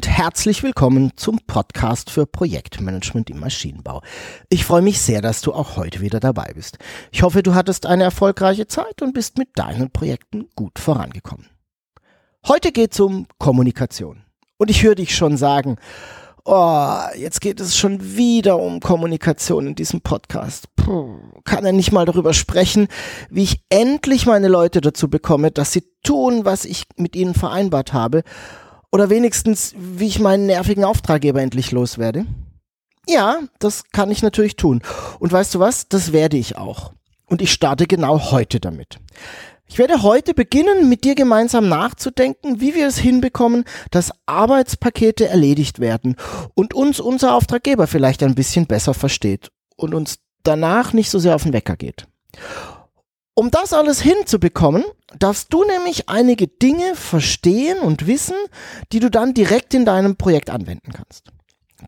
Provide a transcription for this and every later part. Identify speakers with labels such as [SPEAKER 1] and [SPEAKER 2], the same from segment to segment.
[SPEAKER 1] Und herzlich willkommen zum Podcast für Projektmanagement im Maschinenbau. Ich freue mich sehr, dass du auch heute wieder dabei bist. Ich hoffe, du hattest eine erfolgreiche Zeit und bist mit deinen Projekten gut vorangekommen. Heute geht es um Kommunikation. Und ich höre dich schon sagen, oh, jetzt geht es schon wieder um Kommunikation in diesem Podcast. Puh, kann er nicht mal darüber sprechen, wie ich endlich meine Leute dazu bekomme, dass sie tun, was ich mit ihnen vereinbart habe? Oder wenigstens, wie ich meinen nervigen Auftraggeber endlich loswerde? Ja, das kann ich natürlich tun. Und weißt du was? Das werde ich auch. Und ich starte genau heute damit. Ich werde heute beginnen, mit dir gemeinsam nachzudenken, wie wir es hinbekommen, dass Arbeitspakete erledigt werden und uns unser Auftraggeber vielleicht ein bisschen besser versteht und uns danach nicht so sehr auf den Wecker geht. Um das alles hinzubekommen, darfst du nämlich einige Dinge verstehen und wissen, die du dann direkt in deinem Projekt anwenden kannst.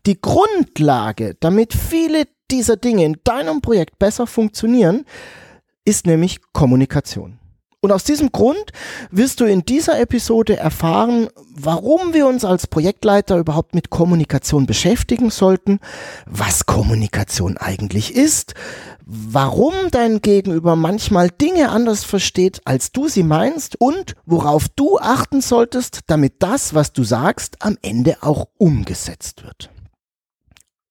[SPEAKER 1] Die Grundlage, damit viele dieser Dinge in deinem Projekt besser funktionieren, ist nämlich Kommunikation. Und aus diesem Grund wirst du in dieser Episode erfahren, warum wir uns als Projektleiter überhaupt mit Kommunikation beschäftigen sollten, was Kommunikation eigentlich ist, warum dein Gegenüber manchmal Dinge anders versteht, als du sie meinst und worauf du achten solltest, damit das, was du sagst, am Ende auch umgesetzt wird.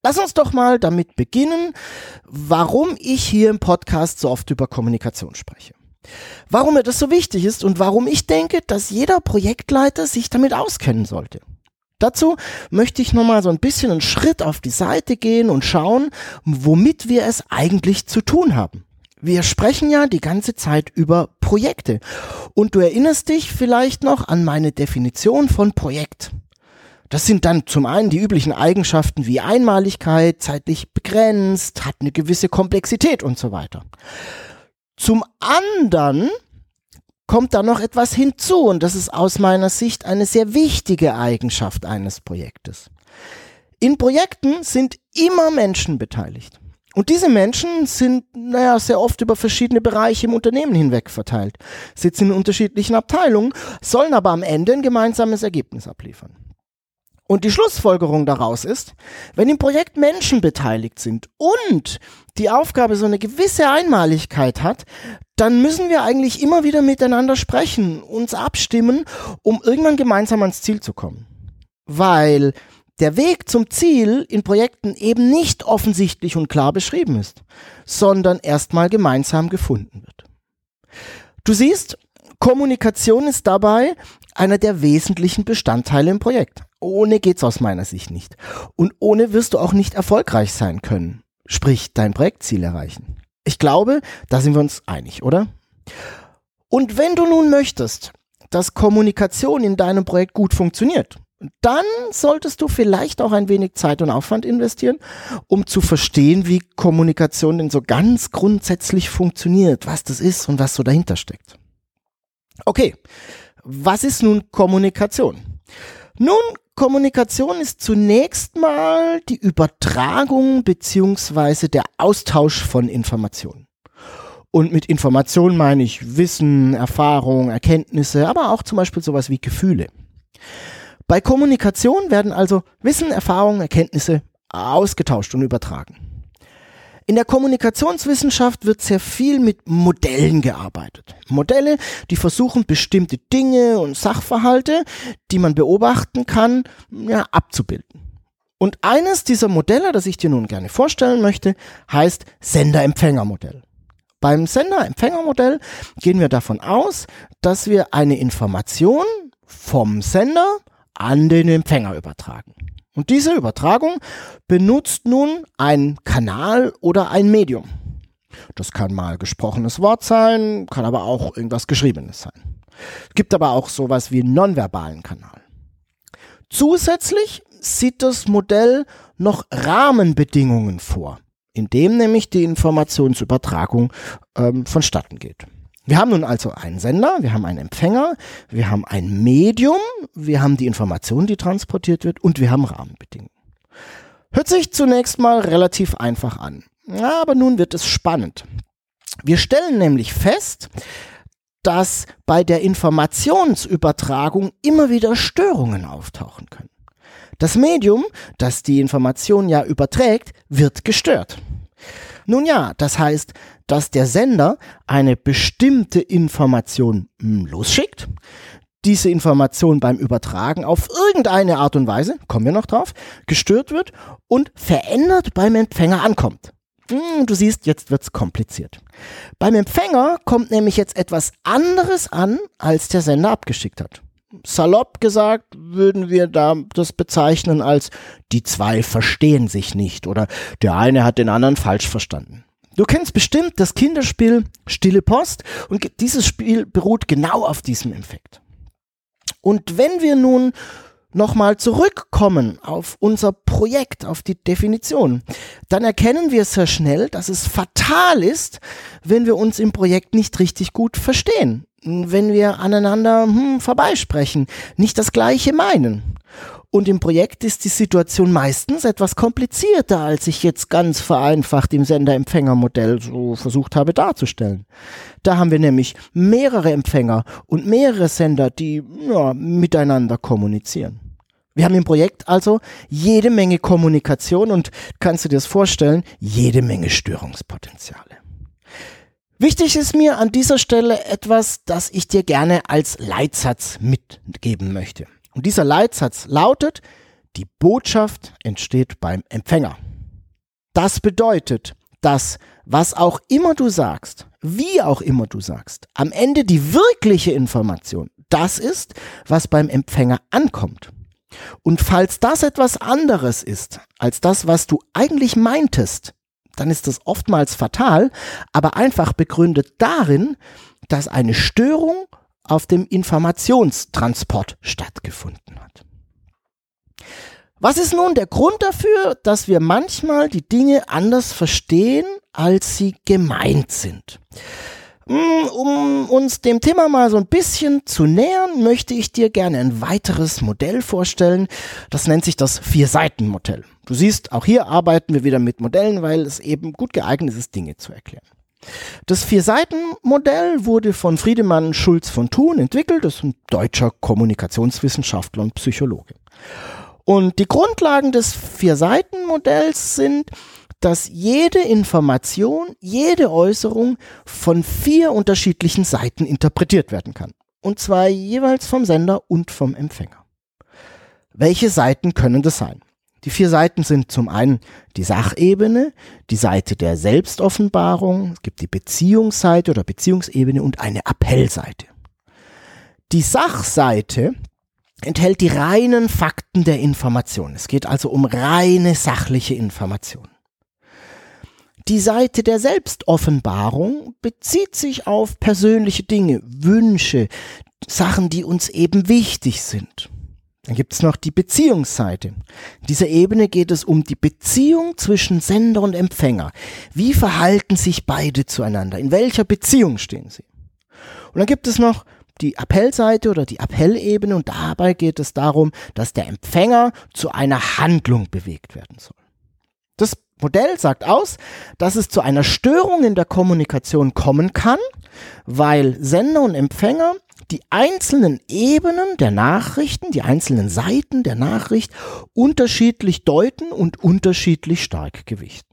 [SPEAKER 1] Lass uns doch mal damit beginnen, warum ich hier im Podcast so oft über Kommunikation spreche. Warum mir das so wichtig ist und warum ich denke, dass jeder Projektleiter sich damit auskennen sollte. Dazu möchte ich nochmal so ein bisschen einen Schritt auf die Seite gehen und schauen, womit wir es eigentlich zu tun haben. Wir sprechen ja die ganze Zeit über Projekte. Und du erinnerst dich vielleicht noch an meine Definition von Projekt. Das sind dann zum einen die üblichen Eigenschaften wie Einmaligkeit, zeitlich begrenzt, hat eine gewisse Komplexität und so weiter. Zum anderen kommt da noch etwas hinzu und das ist aus meiner Sicht eine sehr wichtige Eigenschaft eines Projektes. In Projekten sind immer Menschen beteiligt. Und diese Menschen sind, naja, sehr oft über verschiedene Bereiche im Unternehmen hinweg verteilt, sitzen in unterschiedlichen Abteilungen, sollen aber am Ende ein gemeinsames Ergebnis abliefern. Und die Schlussfolgerung daraus ist, wenn im Projekt Menschen beteiligt sind und die Aufgabe so eine gewisse Einmaligkeit hat, dann müssen wir eigentlich immer wieder miteinander sprechen, uns abstimmen, um irgendwann gemeinsam ans Ziel zu kommen. Weil der Weg zum Ziel in Projekten eben nicht offensichtlich und klar beschrieben ist, sondern erstmal gemeinsam gefunden wird. Du siehst, Kommunikation ist dabei einer der wesentlichen Bestandteile im Projekt. Ohne geht's aus meiner Sicht nicht. Und ohne wirst du auch nicht erfolgreich sein können. Sprich, dein Projektziel erreichen. Ich glaube, da sind wir uns einig, oder? Und wenn du nun möchtest, dass Kommunikation in deinem Projekt gut funktioniert, dann solltest du vielleicht auch ein wenig Zeit und Aufwand investieren, um zu verstehen, wie Kommunikation denn so ganz grundsätzlich funktioniert, was das ist und was so dahinter steckt. Okay, was ist nun Kommunikation? Nun, Kommunikation ist zunächst mal die Übertragung beziehungsweise der Austausch von Informationen. Und mit Informationen meine ich Wissen, Erfahrung, Erkenntnisse, aber auch zum Beispiel sowas wie Gefühle. Bei Kommunikation werden also Wissen, Erfahrung, Erkenntnisse ausgetauscht und übertragen. In der Kommunikationswissenschaft wird sehr viel mit Modellen gearbeitet. Modelle, die versuchen, bestimmte Dinge und Sachverhalte, die man beobachten kann, ja, abzubilden. Und eines dieser Modelle, das ich dir nun gerne vorstellen möchte, heißt Sender-Empfänger-Modell. Beim Sender-Empfänger-Modell gehen wir davon aus, dass wir eine Information vom Sender an den Empfänger übertragen. Und diese Übertragung benutzt nun ein Kanal oder ein Medium. Das kann mal gesprochenes Wort sein, kann aber auch irgendwas Geschriebenes sein. Es gibt aber auch sowas wie einen nonverbalen Kanal. Zusätzlich sieht das Modell noch Rahmenbedingungen vor, in dem nämlich die Informationsübertragung ähm, vonstatten geht. Wir haben nun also einen Sender, wir haben einen Empfänger, wir haben ein Medium, wir haben die Information, die transportiert wird und wir haben Rahmenbedingungen. Hört sich zunächst mal relativ einfach an. Aber nun wird es spannend. Wir stellen nämlich fest, dass bei der Informationsübertragung immer wieder Störungen auftauchen können. Das Medium, das die Information ja überträgt, wird gestört. Nun ja, das heißt, dass der Sender eine bestimmte Information hm, losschickt, diese Information beim Übertragen auf irgendeine Art und Weise, kommen wir noch drauf, gestört wird und verändert beim Empfänger ankommt. Hm, du siehst, jetzt wird's kompliziert. Beim Empfänger kommt nämlich jetzt etwas anderes an, als der Sender abgeschickt hat. Salopp gesagt würden wir da das bezeichnen als die zwei verstehen sich nicht oder der eine hat den anderen falsch verstanden. Du kennst bestimmt das Kinderspiel Stille Post und dieses Spiel beruht genau auf diesem Effekt. Und wenn wir nun nochmal zurückkommen auf unser Projekt, auf die Definition, dann erkennen wir sehr schnell, dass es fatal ist, wenn wir uns im Projekt nicht richtig gut verstehen, wenn wir aneinander hm, vorbeisprechen, nicht das Gleiche meinen. Und im Projekt ist die Situation meistens etwas komplizierter, als ich jetzt ganz vereinfacht im Sender-Empfänger-Modell so versucht habe darzustellen. Da haben wir nämlich mehrere Empfänger und mehrere Sender, die ja, miteinander kommunizieren. Wir haben im Projekt also jede Menge Kommunikation und kannst du dir das vorstellen, jede Menge Störungspotenziale. Wichtig ist mir an dieser Stelle etwas, das ich dir gerne als Leitsatz mitgeben möchte. Und dieser Leitsatz lautet, die Botschaft entsteht beim Empfänger. Das bedeutet, dass was auch immer du sagst, wie auch immer du sagst, am Ende die wirkliche Information das ist, was beim Empfänger ankommt. Und falls das etwas anderes ist als das, was du eigentlich meintest, dann ist das oftmals fatal, aber einfach begründet darin, dass eine Störung auf dem Informationstransport stattgefunden hat. Was ist nun der Grund dafür, dass wir manchmal die Dinge anders verstehen, als sie gemeint sind? Hm, um uns dem Thema mal so ein bisschen zu nähern, möchte ich dir gerne ein weiteres Modell vorstellen. Das nennt sich das Vier-Seiten-Modell. Du siehst, auch hier arbeiten wir wieder mit Modellen, weil es eben gut geeignet ist, Dinge zu erklären. Das Vier-Seiten-Modell wurde von Friedemann Schulz von Thun entwickelt. Das ist ein deutscher Kommunikationswissenschaftler und Psychologe. Und die Grundlagen des Vier-Seiten-Modells sind, dass jede Information, jede Äußerung von vier unterschiedlichen Seiten interpretiert werden kann. Und zwar jeweils vom Sender und vom Empfänger. Welche Seiten können das sein? Die vier Seiten sind zum einen die Sachebene, die Seite der Selbstoffenbarung, es gibt die Beziehungsseite oder Beziehungsebene und eine Appellseite. Die Sachseite enthält die reinen Fakten der Information. Es geht also um reine sachliche Information. Die Seite der Selbstoffenbarung bezieht sich auf persönliche Dinge, Wünsche, Sachen, die uns eben wichtig sind. Dann gibt es noch die Beziehungsseite. In dieser Ebene geht es um die Beziehung zwischen Sender und Empfänger. Wie verhalten sich beide zueinander? In welcher Beziehung stehen sie? Und dann gibt es noch die Appellseite oder die Appellebene und dabei geht es darum, dass der Empfänger zu einer Handlung bewegt werden soll. Das Modell sagt aus, dass es zu einer Störung in der Kommunikation kommen kann, weil Sender und Empfänger die einzelnen Ebenen der Nachrichten, die einzelnen Seiten der Nachricht unterschiedlich deuten und unterschiedlich stark gewichten.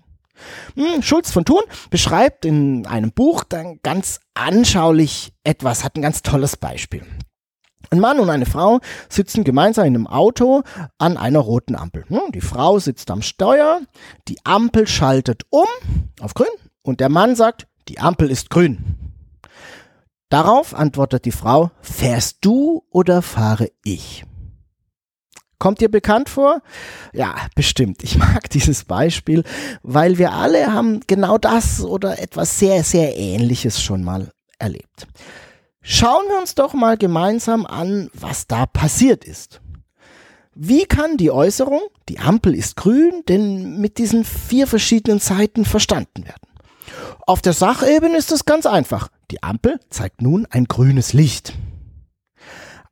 [SPEAKER 1] Hm, Schulz von Thun beschreibt in einem Buch dann ganz anschaulich etwas, hat ein ganz tolles Beispiel. Ein Mann und eine Frau sitzen gemeinsam in einem Auto an einer roten Ampel. Hm, die Frau sitzt am Steuer, die Ampel schaltet um auf grün und der Mann sagt, die Ampel ist grün. Darauf antwortet die Frau, fährst du oder fahre ich? Kommt dir bekannt vor? Ja, bestimmt. Ich mag dieses Beispiel, weil wir alle haben genau das oder etwas sehr, sehr Ähnliches schon mal erlebt. Schauen wir uns doch mal gemeinsam an, was da passiert ist. Wie kann die Äußerung, die Ampel ist grün, denn mit diesen vier verschiedenen Seiten verstanden werden? Auf der Sachebene ist es ganz einfach. Die Ampel zeigt nun ein grünes Licht.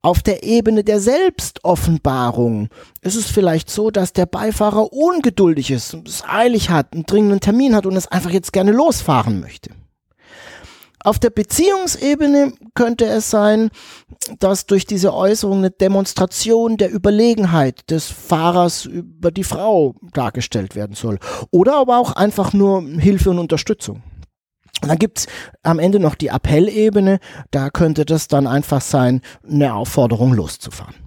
[SPEAKER 1] Auf der Ebene der Selbstoffenbarung ist es vielleicht so, dass der Beifahrer ungeduldig ist, es eilig hat, einen dringenden Termin hat und es einfach jetzt gerne losfahren möchte. Auf der Beziehungsebene könnte es sein, dass durch diese Äußerung eine Demonstration der Überlegenheit des Fahrers über die Frau dargestellt werden soll. Oder aber auch einfach nur Hilfe und Unterstützung. Und dann gibt's am Ende noch die Appellebene, da könnte das dann einfach sein, eine Aufforderung loszufahren.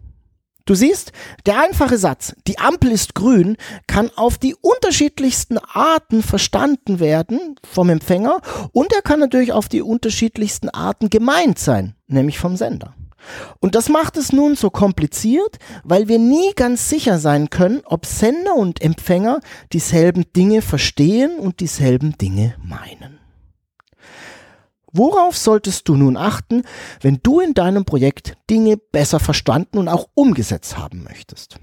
[SPEAKER 1] Du siehst, der einfache Satz, die Ampel ist grün, kann auf die unterschiedlichsten Arten verstanden werden vom Empfänger und er kann natürlich auf die unterschiedlichsten Arten gemeint sein, nämlich vom Sender. Und das macht es nun so kompliziert, weil wir nie ganz sicher sein können, ob Sender und Empfänger dieselben Dinge verstehen und dieselben Dinge meinen. Worauf solltest du nun achten, wenn du in deinem Projekt Dinge besser verstanden und auch umgesetzt haben möchtest?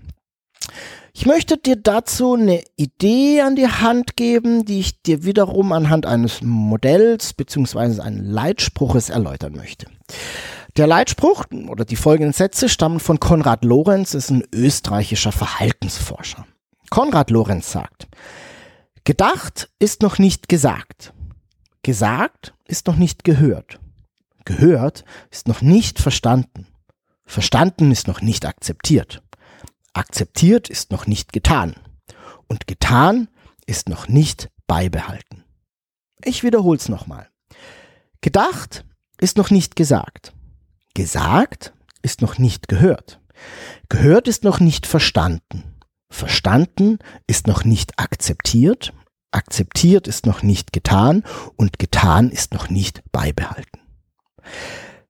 [SPEAKER 1] Ich möchte dir dazu eine Idee an die Hand geben, die ich dir wiederum anhand eines Modells bzw. eines Leitspruches erläutern möchte. Der Leitspruch oder die folgenden Sätze stammen von Konrad Lorenz, ist ein österreichischer Verhaltensforscher. Konrad Lorenz sagt, Gedacht ist noch nicht gesagt. Gesagt ist noch nicht gehört. Gehört ist noch nicht verstanden. Verstanden ist noch nicht akzeptiert. Akzeptiert ist noch nicht getan. Und getan ist noch nicht beibehalten. Ich wiederhole es nochmal. Gedacht ist noch nicht gesagt. Gesagt ist noch nicht gehört. Gehört ist noch nicht verstanden. Verstanden ist noch nicht akzeptiert akzeptiert ist noch nicht getan und getan ist noch nicht beibehalten.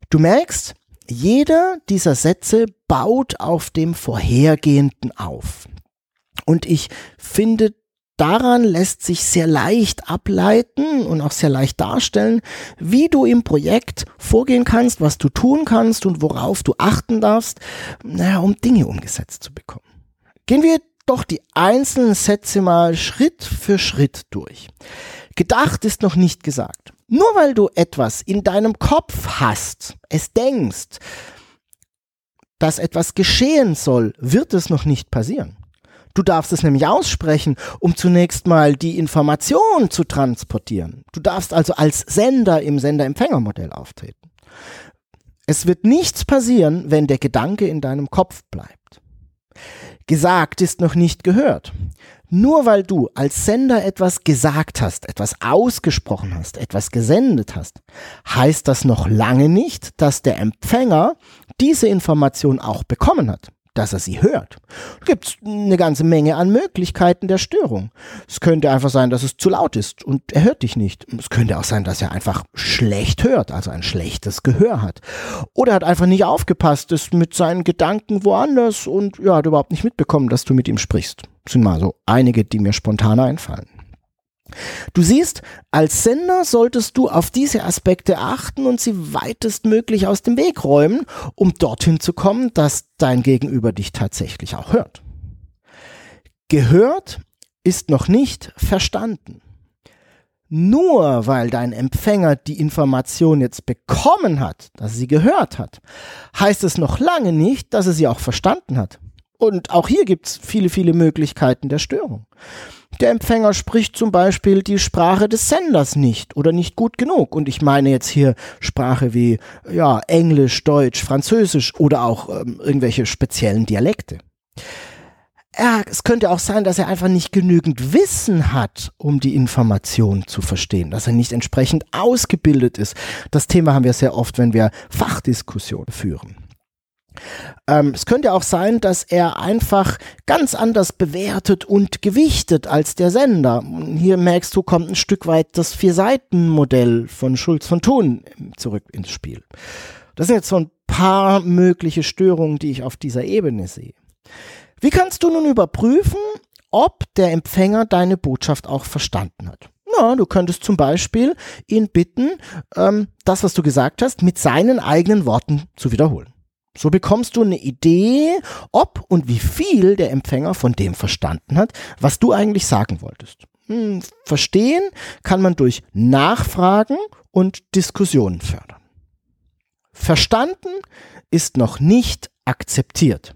[SPEAKER 1] Du merkst, jeder dieser Sätze baut auf dem vorhergehenden auf. Und ich finde, daran lässt sich sehr leicht ableiten und auch sehr leicht darstellen, wie du im Projekt vorgehen kannst, was du tun kannst und worauf du achten darfst, naja, um Dinge umgesetzt zu bekommen. Gehen wir doch die einzelnen Sätze mal Schritt für Schritt durch. Gedacht ist noch nicht gesagt. Nur weil du etwas in deinem Kopf hast, es denkst, dass etwas geschehen soll, wird es noch nicht passieren. Du darfst es nämlich aussprechen, um zunächst mal die Information zu transportieren. Du darfst also als Sender im Sender-Empfänger-Modell auftreten. Es wird nichts passieren, wenn der Gedanke in deinem Kopf bleibt. Gesagt ist noch nicht gehört. Nur weil du als Sender etwas gesagt hast, etwas ausgesprochen hast, etwas gesendet hast, heißt das noch lange nicht, dass der Empfänger diese Information auch bekommen hat dass er sie hört. Gibt es eine ganze Menge an Möglichkeiten der Störung. Es könnte einfach sein, dass es zu laut ist und er hört dich nicht. Es könnte auch sein, dass er einfach schlecht hört, also ein schlechtes Gehör hat. Oder er hat einfach nicht aufgepasst, ist mit seinen Gedanken woanders und ja, hat überhaupt nicht mitbekommen, dass du mit ihm sprichst. Das sind mal so einige, die mir spontan einfallen. Du siehst, als Sender solltest du auf diese Aspekte achten und sie weitestmöglich aus dem Weg räumen, um dorthin zu kommen, dass dein Gegenüber dich tatsächlich auch hört. Gehört ist noch nicht verstanden. Nur weil dein Empfänger die Information jetzt bekommen hat, dass sie gehört hat, heißt es noch lange nicht, dass er sie auch verstanden hat. Und auch hier gibt es viele, viele Möglichkeiten der Störung. Der Empfänger spricht zum Beispiel die Sprache des Senders nicht oder nicht gut genug. Und ich meine jetzt hier Sprache wie ja, Englisch, Deutsch, Französisch oder auch ähm, irgendwelche speziellen Dialekte. Er, es könnte auch sein, dass er einfach nicht genügend Wissen hat, um die Information zu verstehen, dass er nicht entsprechend ausgebildet ist. Das Thema haben wir sehr oft, wenn wir Fachdiskussionen führen. Ähm, es könnte auch sein, dass er einfach ganz anders bewertet und gewichtet als der Sender. Hier merkst du, kommt ein Stück weit das Vier-Seiten-Modell von Schulz von Thun zurück ins Spiel. Das sind jetzt so ein paar mögliche Störungen, die ich auf dieser Ebene sehe. Wie kannst du nun überprüfen, ob der Empfänger deine Botschaft auch verstanden hat? Na, du könntest zum Beispiel ihn bitten, ähm, das, was du gesagt hast, mit seinen eigenen Worten zu wiederholen. So bekommst du eine Idee, ob und wie viel der Empfänger von dem verstanden hat, was du eigentlich sagen wolltest. Hm, verstehen kann man durch Nachfragen und Diskussionen fördern. Verstanden ist noch nicht akzeptiert.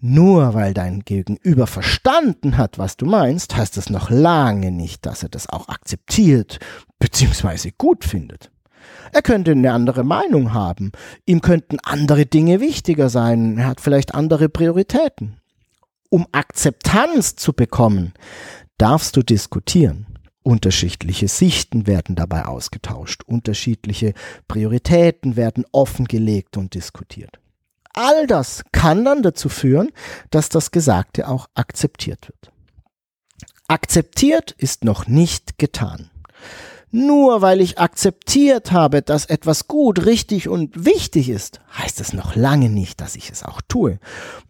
[SPEAKER 1] Nur weil dein Gegenüber verstanden hat, was du meinst, heißt es noch lange nicht, dass er das auch akzeptiert bzw. gut findet. Er könnte eine andere Meinung haben. Ihm könnten andere Dinge wichtiger sein. Er hat vielleicht andere Prioritäten. Um Akzeptanz zu bekommen, darfst du diskutieren. Unterschiedliche Sichten werden dabei ausgetauscht. Unterschiedliche Prioritäten werden offengelegt und diskutiert. All das kann dann dazu führen, dass das Gesagte auch akzeptiert wird. Akzeptiert ist noch nicht getan. Nur weil ich akzeptiert habe, dass etwas gut, richtig und wichtig ist, heißt es noch lange nicht, dass ich es auch tue.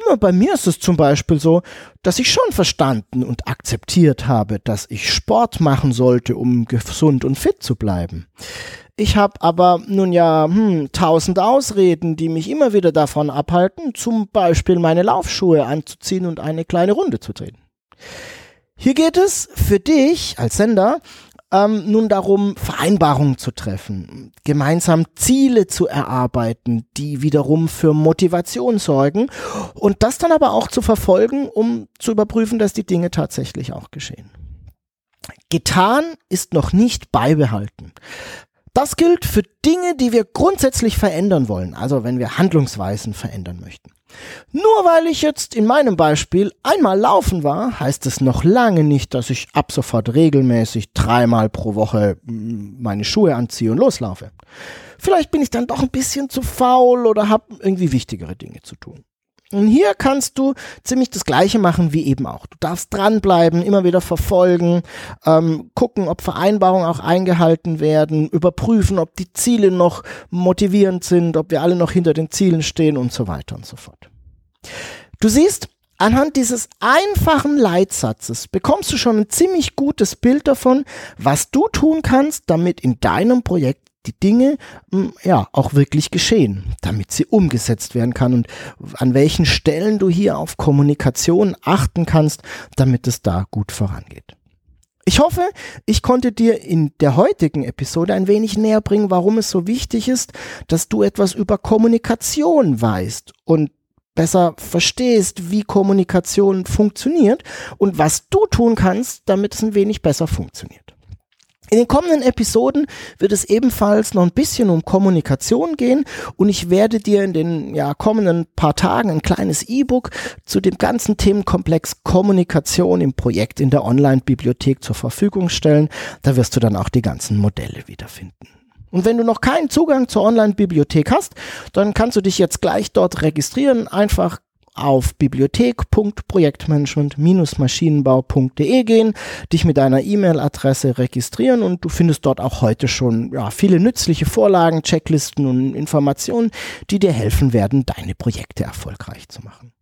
[SPEAKER 1] Nur bei mir ist es zum Beispiel so, dass ich schon verstanden und akzeptiert habe, dass ich Sport machen sollte, um gesund und fit zu bleiben. Ich habe aber nun ja hm, tausend Ausreden, die mich immer wieder davon abhalten, zum Beispiel meine Laufschuhe anzuziehen und eine kleine Runde zu drehen. Hier geht es für dich als Sender ähm, nun darum, Vereinbarungen zu treffen, gemeinsam Ziele zu erarbeiten, die wiederum für Motivation sorgen und das dann aber auch zu verfolgen, um zu überprüfen, dass die Dinge tatsächlich auch geschehen. Getan ist noch nicht beibehalten. Das gilt für Dinge, die wir grundsätzlich verändern wollen, also wenn wir Handlungsweisen verändern möchten. Nur weil ich jetzt in meinem Beispiel einmal laufen war, heißt es noch lange nicht, dass ich ab sofort regelmäßig dreimal pro Woche mm, meine Schuhe anziehe und loslaufe. Vielleicht bin ich dann doch ein bisschen zu faul oder habe irgendwie wichtigere Dinge zu tun. Und hier kannst du ziemlich das Gleiche machen wie eben auch. Du darfst dranbleiben, immer wieder verfolgen, ähm, gucken, ob Vereinbarungen auch eingehalten werden, überprüfen, ob die Ziele noch motivierend sind, ob wir alle noch hinter den Zielen stehen und so weiter und so fort. Du siehst, anhand dieses einfachen Leitsatzes bekommst du schon ein ziemlich gutes Bild davon, was du tun kannst, damit in deinem Projekt die Dinge hm, ja auch wirklich geschehen, damit sie umgesetzt werden kann und an welchen Stellen du hier auf Kommunikation achten kannst, damit es da gut vorangeht. Ich hoffe, ich konnte dir in der heutigen Episode ein wenig näher bringen, warum es so wichtig ist, dass du etwas über Kommunikation weißt und besser verstehst, wie Kommunikation funktioniert und was du tun kannst, damit es ein wenig besser funktioniert. In den kommenden Episoden wird es ebenfalls noch ein bisschen um Kommunikation gehen und ich werde dir in den ja, kommenden paar Tagen ein kleines E-Book zu dem ganzen Themenkomplex Kommunikation im Projekt in der Online-Bibliothek zur Verfügung stellen. Da wirst du dann auch die ganzen Modelle wiederfinden. Und wenn du noch keinen Zugang zur Online-Bibliothek hast, dann kannst du dich jetzt gleich dort registrieren. Einfach auf bibliothek.projektmanagement-maschinenbau.de gehen, dich mit deiner E-Mail-Adresse registrieren und du findest dort auch heute schon ja, viele nützliche Vorlagen, Checklisten und Informationen, die dir helfen werden, deine Projekte erfolgreich zu machen.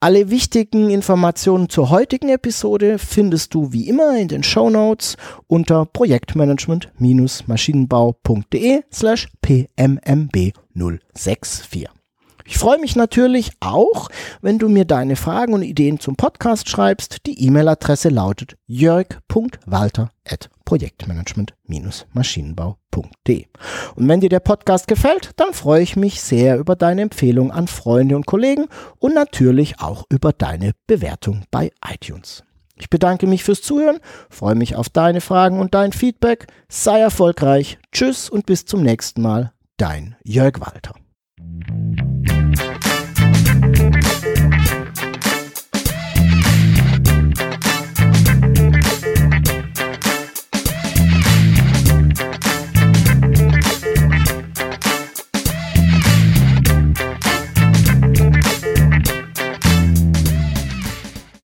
[SPEAKER 1] Alle wichtigen Informationen zur heutigen Episode findest du wie immer in den Show Notes unter projektmanagement-maschinenbau.de slash pmmb 064. Ich freue mich natürlich auch, wenn du mir deine Fragen und Ideen zum Podcast schreibst. Die E-Mail-Adresse lautet jörg.walter.projektmanagement-maschinenbau.de. Und wenn dir der Podcast gefällt, dann freue ich mich sehr über deine Empfehlung an Freunde und Kollegen und natürlich auch über deine Bewertung bei iTunes. Ich bedanke mich fürs Zuhören, freue mich auf deine Fragen und dein Feedback. Sei erfolgreich. Tschüss und bis zum nächsten Mal. Dein Jörg Walter.